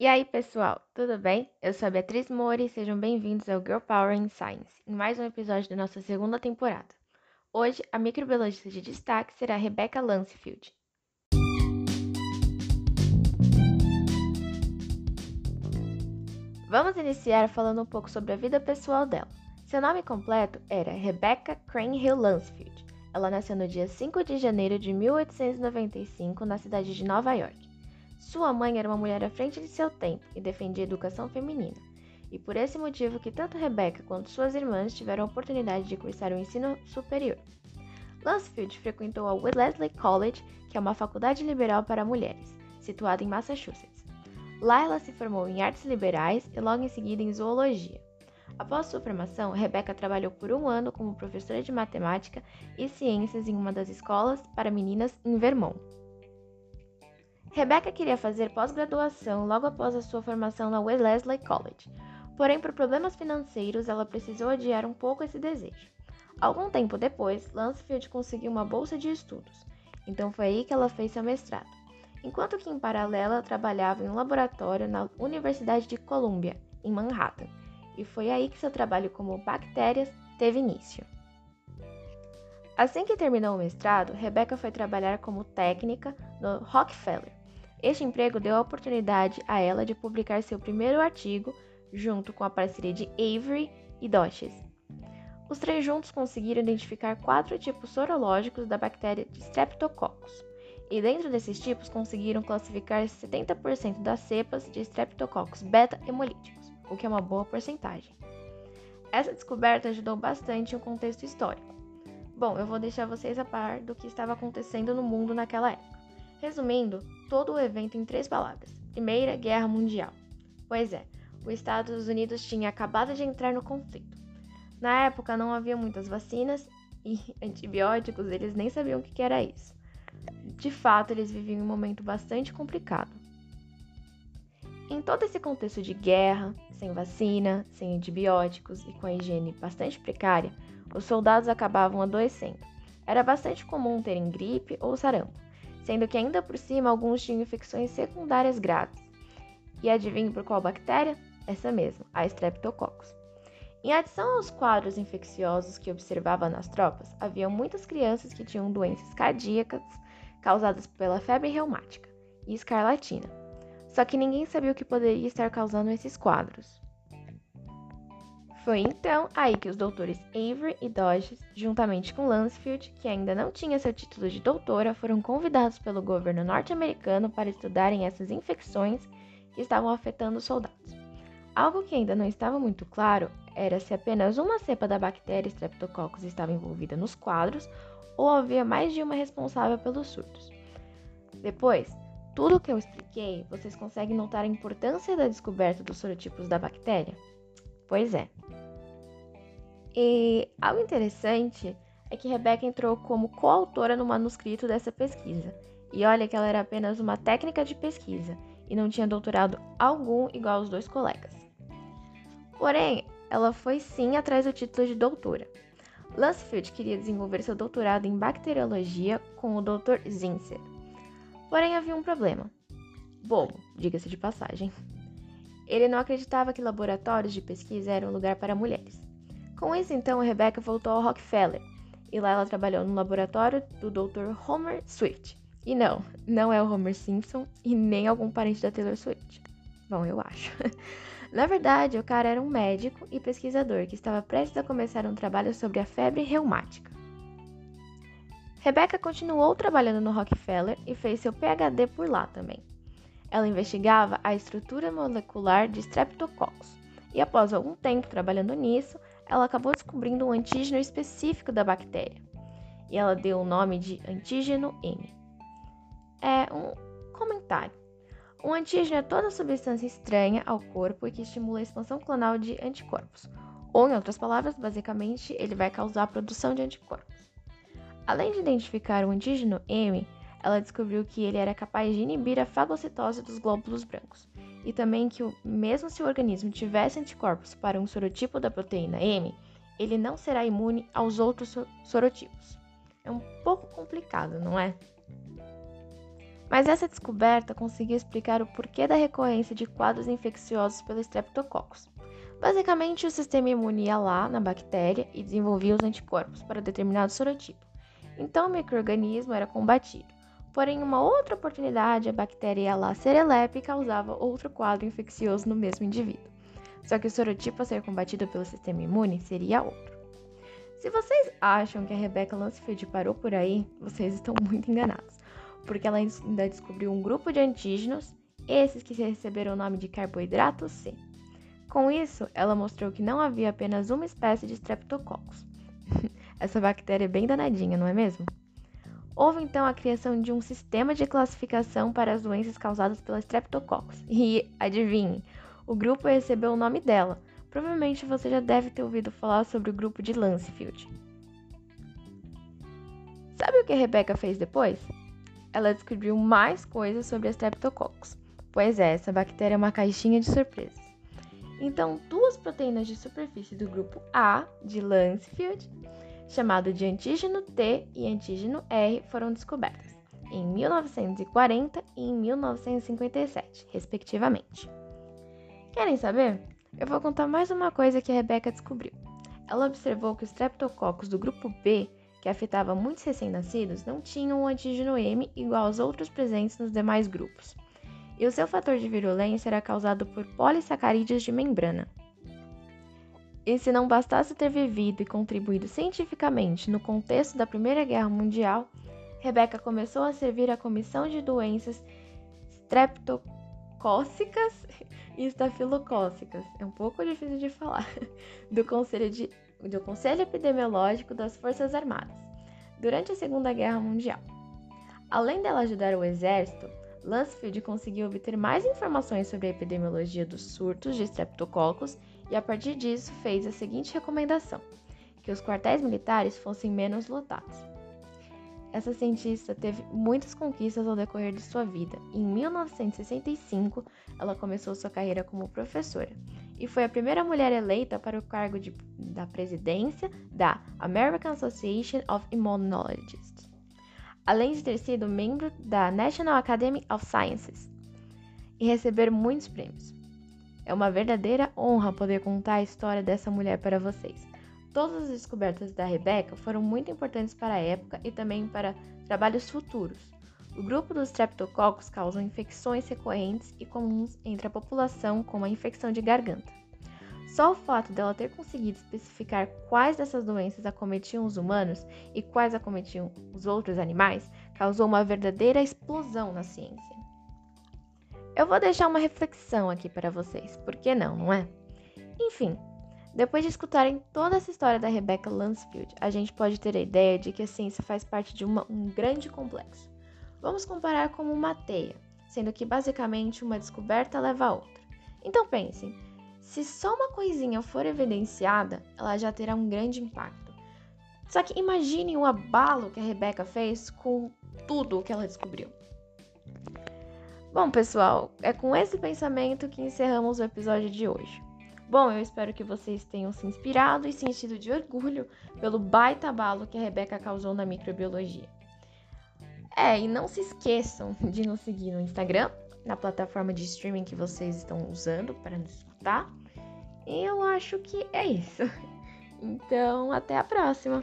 E aí, pessoal, tudo bem? Eu sou a Beatriz Mori e sejam bem-vindos ao Girl Power in Science, em mais um episódio da nossa segunda temporada. Hoje, a microbiologista de destaque será Rebecca Lansfield. Vamos iniciar falando um pouco sobre a vida pessoal dela. Seu nome completo era Rebecca Crane Hill Lansfield. Ela nasceu no dia 5 de janeiro de 1895 na cidade de Nova York. Sua mãe era uma mulher à frente de seu tempo e defendia a educação feminina. E por esse motivo que tanto Rebecca quanto suas irmãs tiveram a oportunidade de cursar o ensino superior. Lansfield frequentou a Wellesley College, que é uma faculdade liberal para mulheres, situada em Massachusetts. Lá ela se formou em artes liberais e logo em seguida em zoologia. Após sua formação, Rebecca trabalhou por um ano como professora de matemática e ciências em uma das escolas para meninas em Vermont. Rebecca queria fazer pós-graduação logo após a sua formação na Wellesley College, porém, por problemas financeiros, ela precisou adiar um pouco esse desejo. Algum tempo depois, Lansfield conseguiu uma bolsa de estudos, então foi aí que ela fez seu mestrado enquanto que em paralelo trabalhava em um laboratório na Universidade de Columbia, em Manhattan, e foi aí que seu trabalho como bactérias teve início. Assim que terminou o mestrado, Rebecca foi trabalhar como técnica no Rockefeller. Este emprego deu a oportunidade a ela de publicar seu primeiro artigo junto com a parceria de Avery e Dodges. Os três juntos conseguiram identificar quatro tipos sorológicos da bactéria de Streptococcus e dentro desses tipos conseguiram classificar 70% das cepas de Streptococcus beta-hemolíticos, o que é uma boa porcentagem. Essa descoberta ajudou bastante o contexto histórico. Bom, eu vou deixar vocês a par do que estava acontecendo no mundo naquela época. Resumindo, todo o evento em três palavras: Primeira Guerra Mundial. Pois é, os Estados Unidos tinha acabado de entrar no conflito. Na época não havia muitas vacinas e antibióticos, eles nem sabiam o que era isso de fato eles viviam um momento bastante complicado. Em todo esse contexto de guerra, sem vacina, sem antibióticos e com a higiene bastante precária, os soldados acabavam adoecendo. Era bastante comum terem gripe ou sarampo, sendo que ainda por cima alguns tinham infecções secundárias graves. E adivinhe por qual bactéria? Essa mesma, a Streptococcus. Em adição aos quadros infecciosos que observava nas tropas, havia muitas crianças que tinham doenças cardíacas causadas pela febre reumática e escarlatina. Só que ninguém sabia o que poderia estar causando esses quadros. Foi então aí que os doutores Avery e Dodges, juntamente com Lansfield, que ainda não tinha seu título de doutora, foram convidados pelo governo norte-americano para estudarem essas infecções que estavam afetando os soldados. Algo que ainda não estava muito claro era se apenas uma cepa da bactéria Streptococcus estava envolvida nos quadros ou havia mais de uma responsável pelos surtos. Depois, tudo o que eu expliquei, vocês conseguem notar a importância da descoberta dos sorotipos da bactéria? Pois é. E algo interessante é que Rebecca entrou como coautora no manuscrito dessa pesquisa. E olha que ela era apenas uma técnica de pesquisa e não tinha doutorado algum igual aos dois colegas. Porém, ela foi sim atrás do título de doutora. Lansfield queria desenvolver seu doutorado em bacteriologia com o Dr. Zinsser. Porém, havia um problema. Bobo, diga-se de passagem. Ele não acreditava que laboratórios de pesquisa eram um lugar para mulheres. Com isso, então, Rebecca voltou ao Rockefeller e lá ela trabalhou no laboratório do Dr. Homer Swift. E não, não é o Homer Simpson e nem algum parente da Taylor Swift. Bom, eu acho. Na verdade, o cara era um médico e pesquisador que estava prestes a começar um trabalho sobre a febre reumática. Rebecca continuou trabalhando no Rockefeller e fez seu PhD por lá também. Ela investigava a estrutura molecular de Streptococcus e, após algum tempo trabalhando nisso, ela acabou descobrindo um antígeno específico da bactéria e ela deu o nome de antígeno M. É um comentário. Um antígeno é toda substância estranha ao corpo e que estimula a expansão clonal de anticorpos. Ou, em outras palavras, basicamente, ele vai causar a produção de anticorpos. Além de identificar o antígeno M, ela descobriu que ele era capaz de inibir a fagocitose dos glóbulos brancos, e também que, mesmo se o organismo tivesse anticorpos para um sorotipo da proteína M, ele não será imune aos outros sorotipos. É um pouco complicado, não é? Mas essa descoberta conseguiu explicar o porquê da recorrência de quadros infecciosos pelo Streptococcus. Basicamente, o sistema imune ia lá na bactéria e desenvolvia os anticorpos para determinado sorotipo. Então, o microorganismo era combatido. Porém, uma outra oportunidade, a bactéria ia lá serelepe e causava outro quadro infeccioso no mesmo indivíduo. Só que o sorotipo a ser combatido pelo sistema imune seria outro. Se vocês acham que a Rebecca Lansfield parou por aí, vocês estão muito enganados, porque ela ainda descobriu um grupo de antígenos, esses que receberam o nome de carboidrato C. Com isso, ela mostrou que não havia apenas uma espécie de Streptococcus. Essa bactéria é bem danadinha, não é mesmo? Houve então a criação de um sistema de classificação para as doenças causadas pela Streptococcus. E adivinhe, o grupo recebeu o nome dela. Provavelmente você já deve ter ouvido falar sobre o grupo de Lancefield. Sabe o que a Rebecca fez depois? Ela descobriu mais coisas sobre a Streptococcus. Pois é, essa bactéria é uma caixinha de surpresas. Então, duas proteínas de superfície do grupo A de Lancefield, chamado de antígeno T e antígeno R, foram descobertas em 1940 e em 1957, respectivamente. Querem saber? Eu vou contar mais uma coisa que a Rebecca descobriu. Ela observou que os streptococcus do grupo B, que afetava muitos recém-nascidos, não tinham o antígeno M igual aos outros presentes nos demais grupos e o seu fator de virulência era causado por polissacarídeos de membrana. E se não bastasse ter vivido e contribuído cientificamente no contexto da Primeira Guerra Mundial, Rebecca começou a servir a Comissão de Doenças Streptocócicas e Estafilocócicas, é um pouco difícil de falar, do Conselho, de, do Conselho Epidemiológico das Forças Armadas, durante a Segunda Guerra Mundial. Além dela ajudar o exército, Lansfield conseguiu obter mais informações sobre a epidemiologia dos surtos de streptococcus e, a partir disso, fez a seguinte recomendação: que os quartéis militares fossem menos lotados. Essa cientista teve muitas conquistas ao decorrer de sua vida. Em 1965, ela começou sua carreira como professora e foi a primeira mulher eleita para o cargo de, da presidência da American Association of Immunologists além de ter sido membro da National Academy of Sciences e receber muitos prêmios. É uma verdadeira honra poder contar a história dessa mulher para vocês. Todas as descobertas da Rebecca foram muito importantes para a época e também para trabalhos futuros. O grupo dos streptococcus causa infecções recorrentes e comuns entre a população, como a infecção de garganta. Só o fato dela ter conseguido especificar quais dessas doenças acometiam os humanos e quais acometiam os outros animais causou uma verdadeira explosão na ciência. Eu vou deixar uma reflexão aqui para vocês, por que não, não é? Enfim, depois de escutarem toda essa história da Rebecca Lansfield, a gente pode ter a ideia de que a ciência faz parte de uma, um grande complexo. Vamos comparar como uma teia, sendo que basicamente uma descoberta leva a outra. Então pensem, se só uma coisinha for evidenciada, ela já terá um grande impacto. Só que imagine o abalo que a Rebeca fez com tudo o que ela descobriu. Bom, pessoal, é com esse pensamento que encerramos o episódio de hoje. Bom, eu espero que vocês tenham se inspirado e sentido de orgulho pelo baita abalo que a Rebeca causou na microbiologia. É, e não se esqueçam de nos seguir no Instagram, na plataforma de streaming que vocês estão usando para nos escutar. Eu acho que é isso. Então, até a próxima!